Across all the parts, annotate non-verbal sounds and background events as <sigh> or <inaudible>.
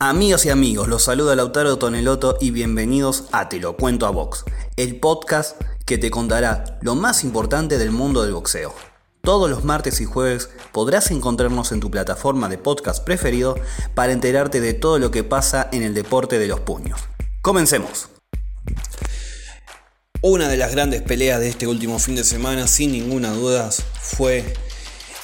Amigas y amigos, los saluda Lautaro Toneloto y bienvenidos a Te lo cuento a Box, el podcast que te contará lo más importante del mundo del boxeo. Todos los martes y jueves podrás encontrarnos en tu plataforma de podcast preferido para enterarte de todo lo que pasa en el deporte de los puños. Comencemos. Una de las grandes peleas de este último fin de semana, sin ninguna duda, fue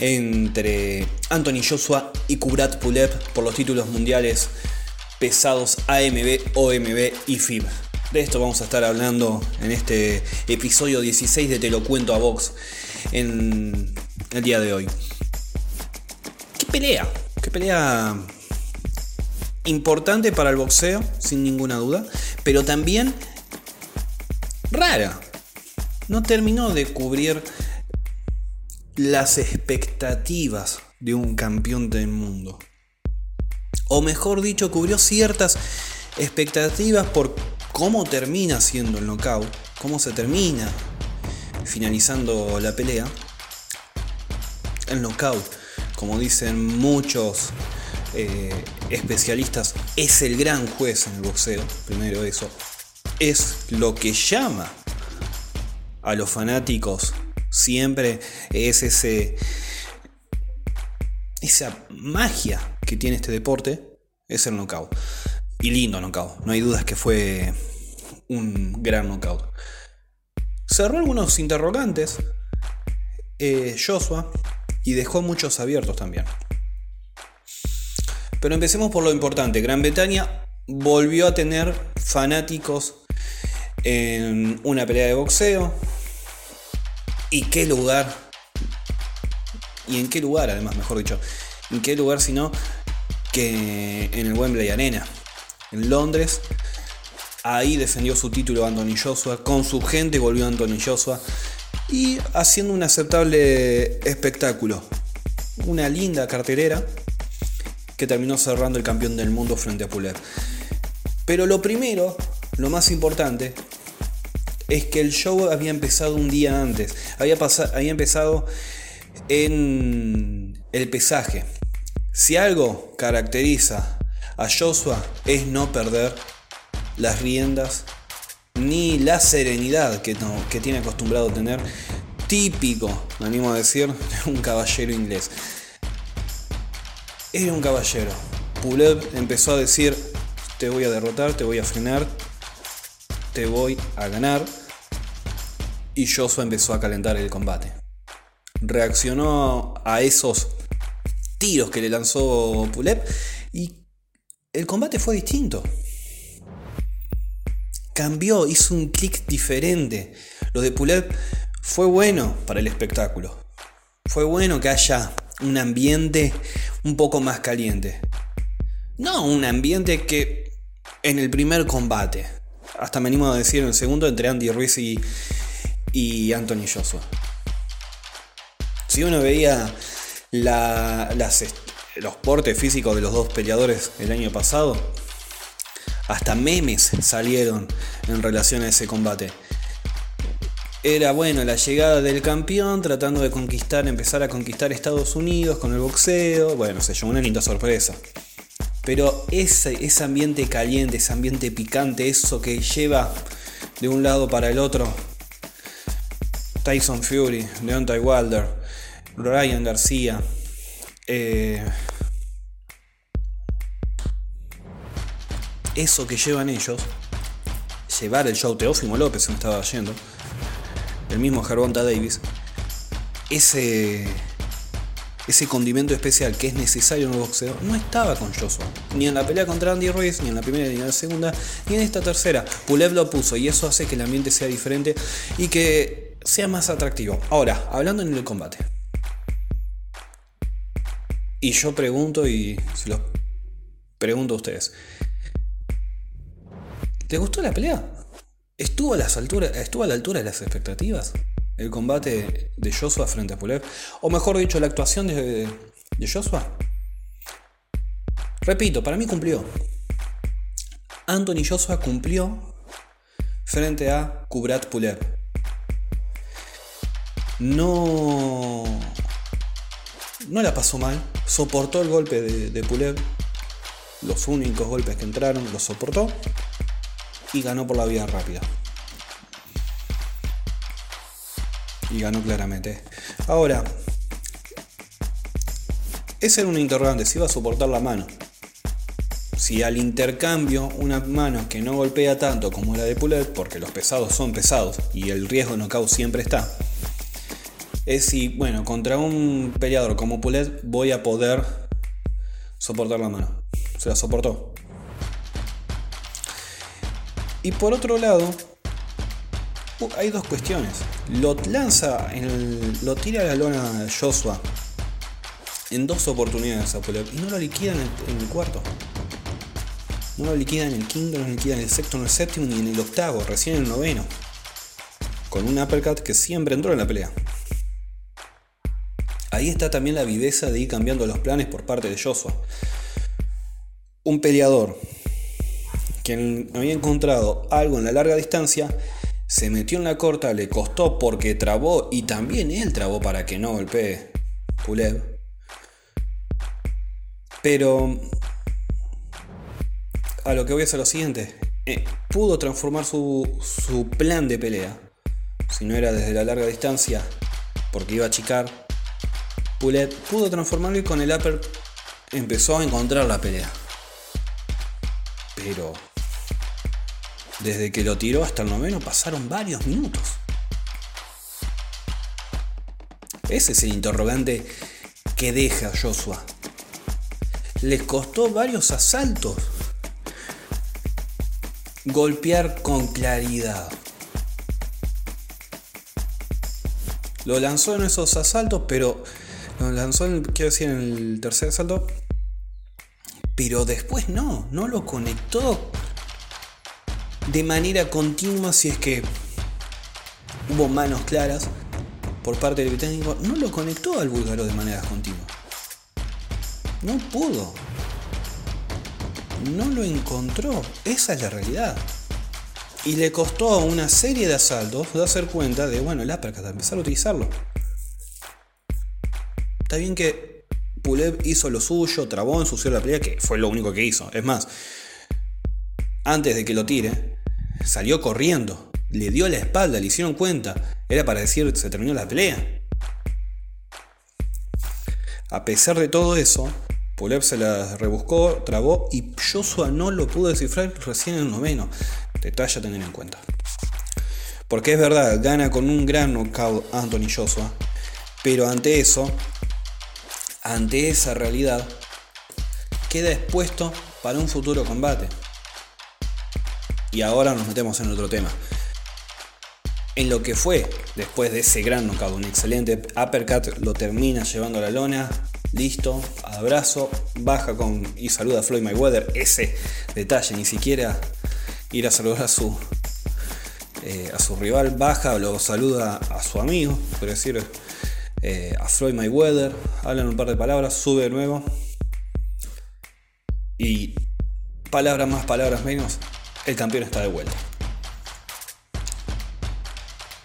entre Anthony Joshua y Kubrat Pulev por los títulos mundiales pesados AMB, OMB y FIB. De esto vamos a estar hablando en este episodio 16 de Te lo cuento a Vox en el día de hoy. ¿Qué pelea? ¿Qué pelea importante para el boxeo, sin ninguna duda, pero también rara. No terminó de cubrir las expectativas de un campeón del mundo. O mejor dicho, cubrió ciertas expectativas por cómo termina siendo el knockout, cómo se termina finalizando la pelea. El knockout, como dicen muchos eh, especialistas, es el gran juez en el boxeo. Primero eso. Es lo que llama a los fanáticos Siempre es ese, esa magia que tiene este deporte, es el knockout. Y lindo knockout, no hay dudas que fue un gran knockout. Cerró algunos interrogantes eh, Joshua y dejó muchos abiertos también. Pero empecemos por lo importante. Gran Bretaña volvió a tener fanáticos en una pelea de boxeo. ¿Y qué lugar? ¿Y en qué lugar, además, mejor dicho? ¿En qué lugar sino que en el Wembley Arena? En Londres. Ahí defendió su título Anthony. Con su gente volvió Anthony Joshua. Y haciendo un aceptable espectáculo. Una linda carterera que terminó cerrando el campeón del mundo frente a Puller. Pero lo primero, lo más importante, es que el show había empezado un día antes. Había, había empezado en el pesaje. Si algo caracteriza a Joshua es no perder las riendas ni la serenidad que, tiene acostumbrado a tener, típico, me animo a decir, de <laughs> un caballero inglés. Era un caballero. Pulev empezó a decir, te voy a derrotar, te voy a frenar, te voy a ganar y Joshua empezó a calentar el combate. Reaccionó a esos tiros que le lanzó Pulev y el combate fue distinto. Cambió, hizo un clic diferente. Lo de Pulev fue bueno para el espectáculo. Fue bueno que haya un ambiente un poco más caliente. No un ambiente que en el primer combate, hasta me animo a decir en el segundo entre Andy Ruiz y, y Anthony Joshua. Si uno veía los portes físicos de los dos peleadores el año pasado, hasta memes salieron en relación a ese combate. Era bueno la llegada del campeón tratando de conquistar, empezar a conquistar Estados Unidos con el boxeo. Bueno, se llevó una linda sorpresa. Pero ese, ese ambiente caliente, ese ambiente picante, eso que lleva de un lado para el otro, Tyson Fury, Deontay Wilder, Ryan García. Eh, eso que llevan ellos, llevar el show, Teófimo López se me estaba yendo, el mismo Gervonta Davis, ese, ese condimento especial que es necesario en el boxeo, no estaba con Joshua. Ni en la pelea contra Andy Ruiz, ni en la primera, ni en la segunda, ni en esta tercera. Pulev lo puso y eso hace que el ambiente sea diferente y que sea más atractivo. Ahora, hablando en el combate. Y yo pregunto y se lo pregunto a ustedes. ¿Te gustó la pelea? ¿Estuvo a, ¿Estuvo a la altura de las expectativas? El combate de Joshua frente a Pulev. O mejor dicho, la actuación de, de Joshua. Repito, para mí cumplió. Anthony Joshua cumplió frente a Kubrat Pulev no, no la pasó mal, soportó el golpe de, de Pulev, los únicos golpes que entraron, los soportó y ganó por la vía rápida. Y ganó claramente. Ahora, ese era un interrogante, si iba a soportar la mano. Si al intercambio una mano que no golpea tanto como la de Pulet, porque los pesados son pesados y el riesgo knockout siempre está, es si, bueno, contra un peleador como Pulet voy a poder soportar la mano. Se la soportó. Y por otro lado, uh, hay dos cuestiones. Lo lanza, lo tira a la lona Joshua en dos oportunidades a Pulet y no lo liquida en el, cuarto. No lo liquida en el quinto, no lo liquida en el sexto, en el séptimo ni en el octavo, recién en el noveno. Con un uppercut que siempre entró en la pelea. Ahí está también la viveza de ir cambiando los planes por parte de Joshua. Un peleador que había encontrado algo en la larga distancia, se metió en la corta, le costó porque trabó y también él trabó para que no golpee Pulev. Pero a lo que voy a hacer lo siguiente, eh, pudo transformar su, su plan de pelea, si no era desde la larga distancia, porque iba a achicar Pulet pudo transformarlo y con el upper empezó a encontrar la pelea. Pero desde que lo tiró hasta el noveno pasaron varios minutos. Ese es el interrogante que deja Joshua. Les costó varios asaltos golpear con claridad. Lo lanzó en esos asaltos, pero lanzó, en, quiero decir, en el tercer asalto. Pero después no, no lo conectó de manera continua si es que hubo manos claras por parte del británico. No lo conectó al búlgaro de manera continua. No pudo. No lo encontró. Esa es la realidad. Y le costó una serie de asaltos darse cuenta de, bueno, el uppercut, empezar a utilizarlo. Está bien que Pulev hizo lo suyo, trabó, ensució la pelea, que fue lo único que hizo. Es más, antes de que lo tire, salió corriendo, le dio la espalda, le hicieron cuenta. Era para decir se terminó la pelea. A pesar de todo eso, Pulev se la rebuscó, trabó y Joshua no lo pudo descifrar recién en el noveno. Detalle a tener en cuenta. Porque es verdad, gana con un gran knockout Anthony Joshua. Pero ante eso, ante esa realidad, queda expuesto para un futuro combate. Y ahora nos metemos en otro tema. En lo que fue, después de ese gran knockout, un excelente uppercut, lo termina llevando a la lona, listo, abrazo, baja con y saluda a Floyd Mayweather. Ese detalle, ni siquiera ir a saludar a su, eh, a su rival, baja, lo saluda a su amigo, por decir, eh, a Floyd Mayweather, hablan un par de palabras, sube de nuevo. Y palabras más, palabras menos, el campeón está de vuelta.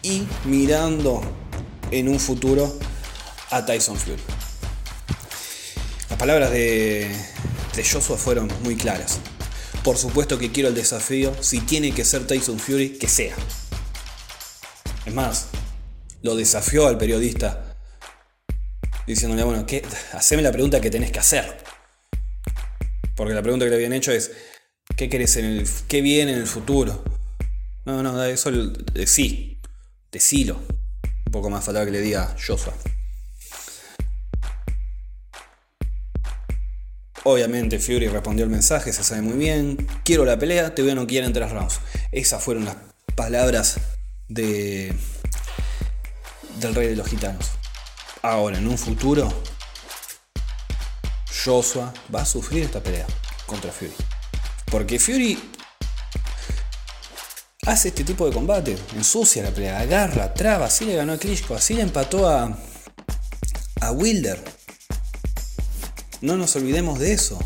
Y mirando en un futuro a Tyson Fury. Las palabras de, de Joshua fueron muy claras. Por supuesto que quiero el desafío, si tiene que ser Tyson Fury, que sea. Es más, lo desafió al periodista diciéndole, bueno, ¿qué? haceme la pregunta que tenés que hacer. Porque la pregunta que le habían hecho es, ¿qué querés en el, qué viene en el futuro? No, no, eso de sí, decilo. Un poco más faltaba que le diga Joshua. Obviamente Fury respondió el mensaje, se sabe muy bien. Quiero la pelea, te voy a no quieren en tres rounds. Esas fueron las palabras de del rey de los gitanos. Ahora, en un futuro, Joshua va a sufrir esta pelea contra Fury. Porque Fury hace este tipo de combate, ensucia la pelea, agarra, traba, así le ganó a Klitschko, así le empató a, a Wilder. No nos olvidemos de eso.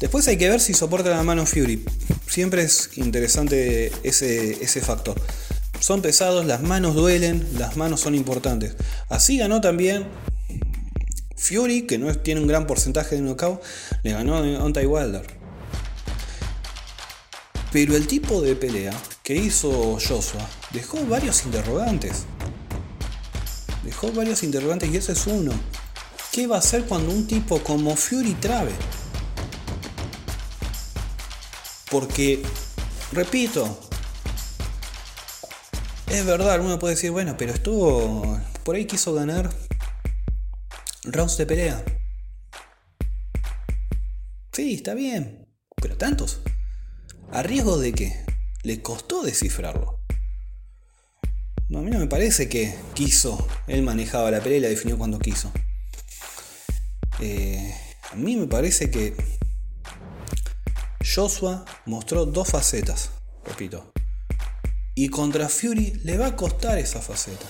Después hay que ver si soporta la mano Fury. Siempre es interesante ese, ese factor. Son pesados, las manos duelen, las manos son importantes. Así ganó también Fury, que no tiene un gran porcentaje de knockout, le ganó a Deontay Wilder. Pero el tipo de pelea que hizo Joshua dejó varios interrogantes. Dejó varios interrogantes y ese es uno. ¿Qué va a hacer cuando un tipo como Fury trabe? Porque, repito, es verdad, uno puede decir, bueno, pero estuvo. Por ahí quiso ganar rounds de pelea. Sí, está bien. Pero tantos. ¿A riesgo de qué? Le costó descifrarlo. No, a mí no me parece que quiso. Él manejaba la pelea y la definió cuando quiso. Eh, a mí me parece que Joshua mostró dos facetas. Repito. Y contra Fury le va a costar esa faceta.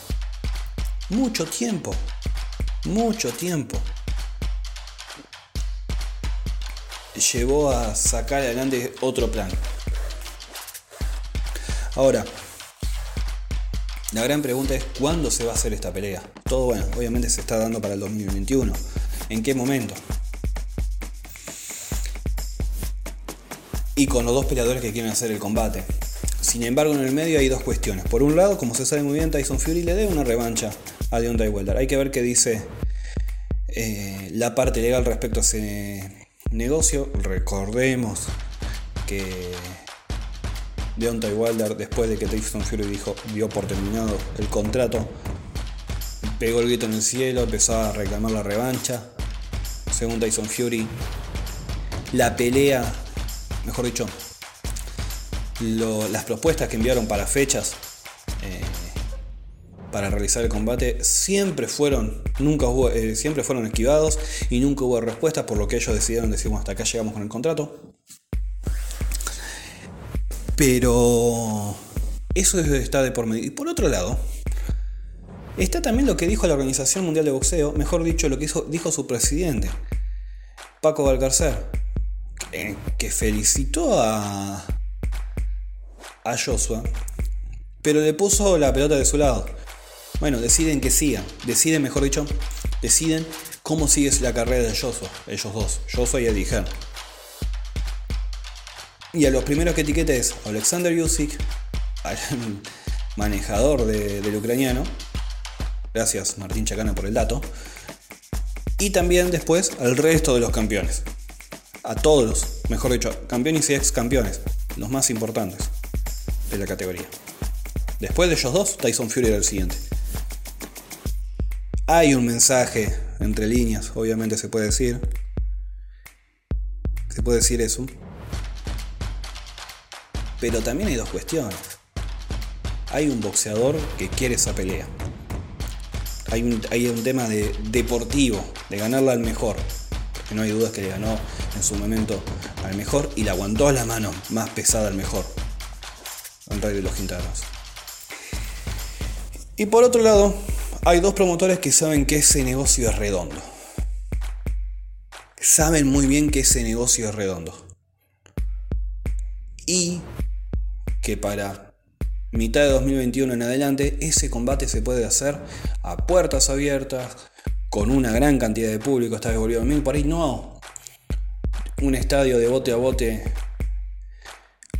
Mucho tiempo. Mucho tiempo. Llevó a sacar adelante otro plan. Ahora, la gran pregunta es cuándo se va a hacer esta pelea. Todo bueno, obviamente se está dando para el 2021. ¿En qué momento? Y con los dos peleadores que quieren hacer el combate. Sin embargo, en el medio hay dos cuestiones. Por un lado, como se sabe muy bien, Tyson Fury le debe una revancha a Deontay Wilder. Hay que ver qué dice eh, la parte legal respecto a ese negocio. Recordemos que Deontay Wilder, después de que Tyson Fury dijo, dio por terminado el contrato, pegó el grito en el cielo, empezó a reclamar la revancha. Según Tyson Fury, la pelea, mejor dicho, las propuestas que enviaron para fechas eh, para realizar el combate siempre fueron, nunca eh, siempre fueron esquivados y nunca hubo respuestas, por lo que ellos decidieron decir, hasta acá llegamos con el contrato. Pero eso está de por medio. Y por otro lado, está también lo que dijo la Organización Mundial de Boxeo, mejor dicho, lo que dijo su presidente, Paco Valcarcer, que felicitó a, a Joshua, pero le puso la pelota de su lado. Bueno, deciden que sigan, deciden, mejor dicho, deciden cómo sigue la carrera de Joshua, ellos dos, Joshua y Eddie Hearn. Y a los primeros que etiqueta es Alexander Yusik, al <laughs> manejador del ucraniano, gracias Martín Chacana por el dato, y también después al resto de los campeones, a todos, mejor dicho, campeones y ex campeones, los más importantes de la categoría. Después de ellos dos, Tyson Fury era el siguiente. Hay un mensaje entre líneas, obviamente se puede decir. Se puede decir eso. Pero también hay dos cuestiones. Hay un boxeador que quiere esa pelea. Hay un, hay un tema de deportivo, de ganarla al mejor. Porque no hay dudas que le ganó en su momento al mejor y le aguantó la mano más pesada al mejor rey de los quintanos. Y por otro lado, hay dos promotores que saben que ese negocio es redondo. Saben muy bien que ese negocio es redondo. Y que para mitad de 2021 en adelante ese combate se puede hacer a puertas abiertas, con una gran cantidad de público, está devolvido mil por ahí, no un estadio de bote a bote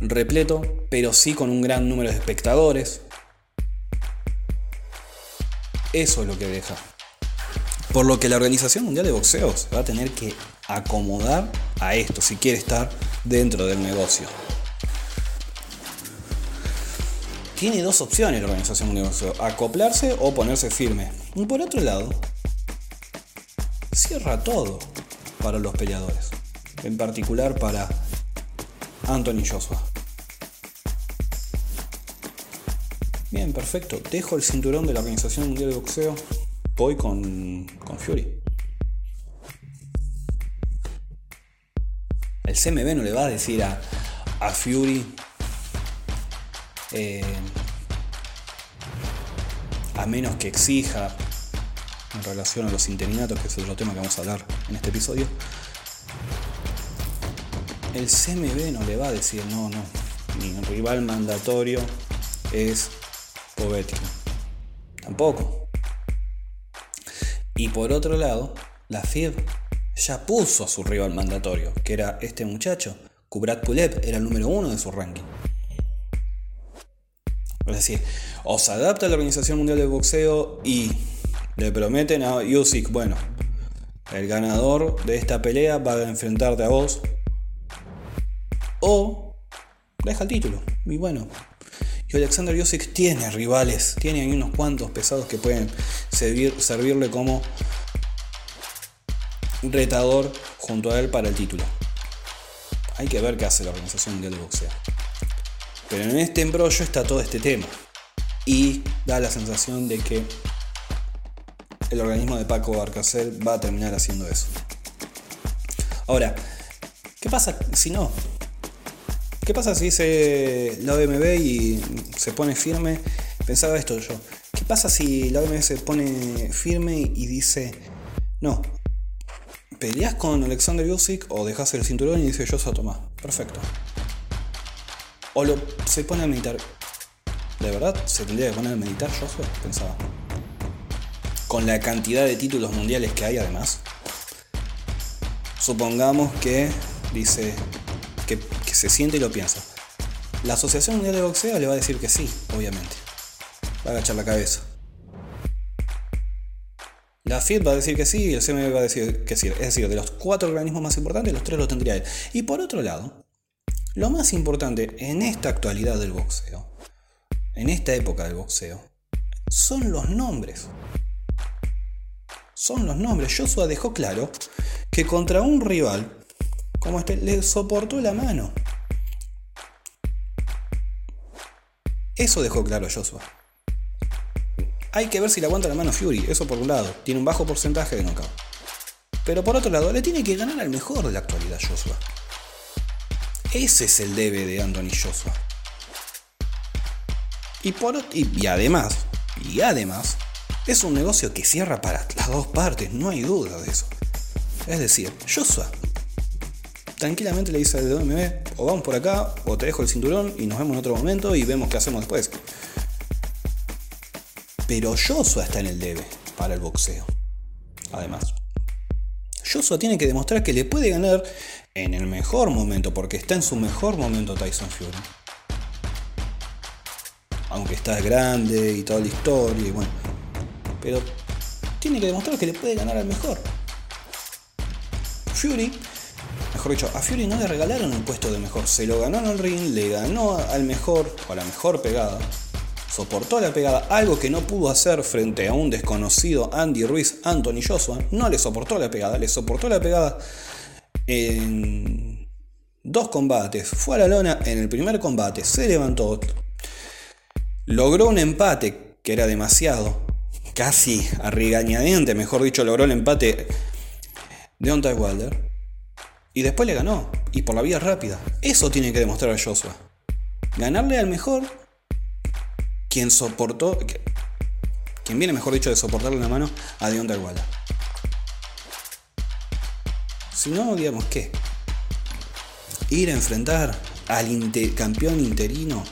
repleto, pero sí con un gran número de espectadores. Eso es lo que deja. Por lo que la Organización Mundial de Boxeo va a tener que acomodar a esto si quiere estar dentro del negocio. Tiene dos opciones la Organización Mundial de Boxeo, acoplarse o ponerse firme. Y por otro lado, cierra todo para los peleadores, en particular para Anthony Joshua. Bien, perfecto. Dejo el cinturón de la Organización Mundial de Boxeo. Voy con, con Fury. El CMB no le va a decir a, a Fury eh, a menos que exija en relación a los interinatos, que es otro tema que vamos a hablar en este episodio, el CMB no le va a decir, no, no, mi rival mandatorio es Tampoco. Y por otro lado, la FIB ya puso a su rival mandatorio, que era este muchacho. Kubrat Pulev era el número uno de su ranking. Es decir, o se adapta a la Organización Mundial de Boxeo y le prometen a Usyk, bueno, el ganador de esta pelea va a enfrentarte a vos. O deja el título. Y bueno, y Alexander Usyk tiene rivales, tiene ahí unos cuantos pesados que pueden servirle como retador junto a él para el título. Hay que ver qué hace la Organización Mundial de Boxeo. Pero en este embrollo está todo este tema. Y da la sensación de que el organismo de Paco Barcasel va a terminar haciendo eso. Ahora, ¿qué pasa si no? ¿Qué pasa si dice la OMB y se pone firme? Pensaba esto yo. ¿Qué pasa si la OMB se pone firme y dice, no, peleas con Alexander Usyk o dejas el cinturón y dice yo a tomar. Perfecto. O lo, se pone a meditar. ¿De verdad se tendría que poner a meditar Joshua? Pensaba. Con la cantidad de títulos mundiales que hay además. Supongamos que dice que, que se siente y lo piensa. La Asociación Mundial de Boxeo le va a decir que sí, obviamente. Va a agachar la cabeza. La FID va a decir que sí y el CMB va a decir que sí. Es decir, de los cuatro organismos más importantes, los tres los tendría él. Y por otro lado, lo más importante en esta actualidad del boxeo, en esta época del boxeo, son los nombres. Son los nombres. Joshua dejó claro que contra un rival como este le soportó la mano. Eso dejó claro Joshua. Hay que ver si le aguanta la mano Fury, eso por un lado. Tiene un bajo porcentaje de knockout. Pero por otro lado, le tiene que ganar al mejor de la actualidad Joshua. Ese es el debe de Anthony Joshua. Y, por, y, además, y además, es un negocio que cierra para las dos partes, no hay duda de eso. Es decir, Joshua tranquilamente le dice al DMB, o vamos por acá, o te dejo el cinturón y nos vemos en otro momento y vemos qué hacemos después. Pero Joshua está en el debe para el boxeo. Además, Joshua tiene que demostrar que le puede ganar en el mejor momento, porque está en su mejor momento Tyson Fury. Aunque está grande y toda la historia, y bueno. Pero tiene que demostrar que le puede ganar al mejor. Fury, mejor dicho, a Fury no le regalaron el puesto de mejor, se lo ganó en el ring, le ganó al mejor o a la mejor pegada. Soportó la pegada, algo que no pudo hacer frente a un desconocido Andy Ruiz, Anthony Joshua, no le soportó la pegada, le soportó la pegada en dos combates, fue a la lona en el primer combate, se levantó, logró un empate que era demasiado, casi a mejor dicho, logró el empate de Onta Wilder. Y después le ganó, y por la vía rápida. Eso tiene que demostrar a Joshua. Ganarle al mejor quien soportó, quien viene, mejor dicho, de soportarle la mano a Deontay Wilder. Si no, digamos, ¿qué? Ir a enfrentar al campeón interino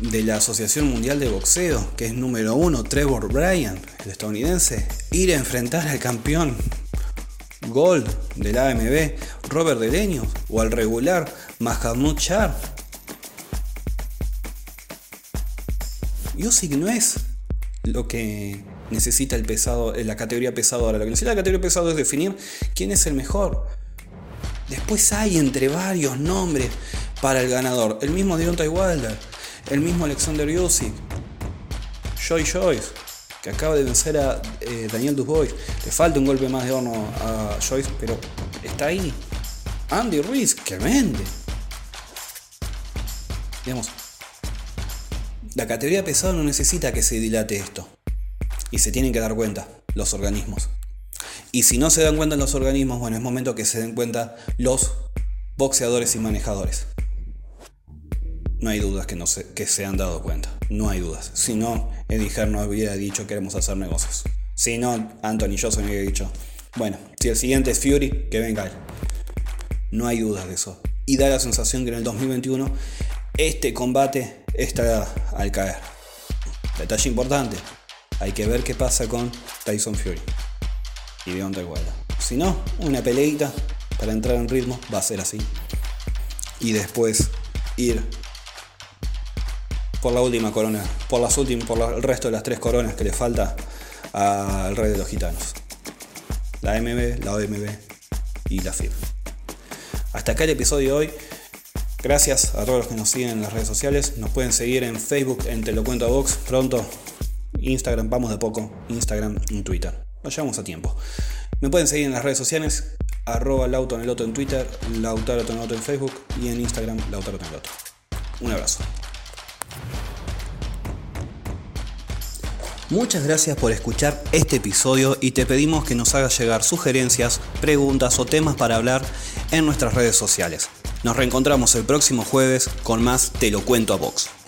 de la Asociación Mundial de Boxeo, que es número uno, Trevor Bryan, el estadounidense, ir a enfrentar al campeón Gold del AMB, Robert Deleño, o al regular Mahamud Char, Usyk no es lo que necesita el pesado, la categoría pesado ahora. Lo que necesita la categoría pesado es definir quién es el mejor. Después hay entre varios nombres para el ganador. El mismo Deontay Wilder, el mismo Alexander Usyk, Joy Joyce, que acaba de vencer a eh, Daniel Dubois. Le falta un golpe más de horno a Joyce, pero está ahí. Andy Ruiz, que vende. Digamos, la categoría pesado no necesita que se dilate esto. Y se tienen que dar cuenta los organismos. Y si no se dan cuenta los organismos, bueno, es momento que se den cuenta los boxeadores y manejadores. No hay dudas que, no se, que se han dado cuenta. No hay dudas. Si no, Eddie Hearn no hubiera dicho queremos hacer negocios. Si no, Anthony Johnson hubiera dicho, bueno, si el siguiente es Fury, que venga él. No hay dudas de eso. Y da la sensación que en el 2021 este combate está al caer. Detalle importante. Hay que ver qué pasa con Tyson Fury y Deontay Wilder. Si no, una peleita para entrar en ritmo va a ser así. Y después ir por la última corona, por las últimas, por el resto de las tres coronas que le falta al rey de los gitanos. La MB, la OMB y la FIB. Hasta acá el episodio de hoy. Gracias a todos los que nos siguen en las redes sociales. Nos pueden seguir en Facebook, en Te lo cuento a Vox. Pronto, Instagram, vamos de poco. Instagram y Twitter. Nos llevamos a tiempo. Me pueden seguir en las redes sociales. Arroba en el en Twitter, Lautaro en en Facebook y en Instagram Lautaro en Un abrazo. Muchas gracias por escuchar este episodio y te pedimos que nos hagas llegar sugerencias, preguntas o temas para hablar en nuestras redes sociales. Nos reencontramos el próximo jueves con más Te lo cuento a Vox.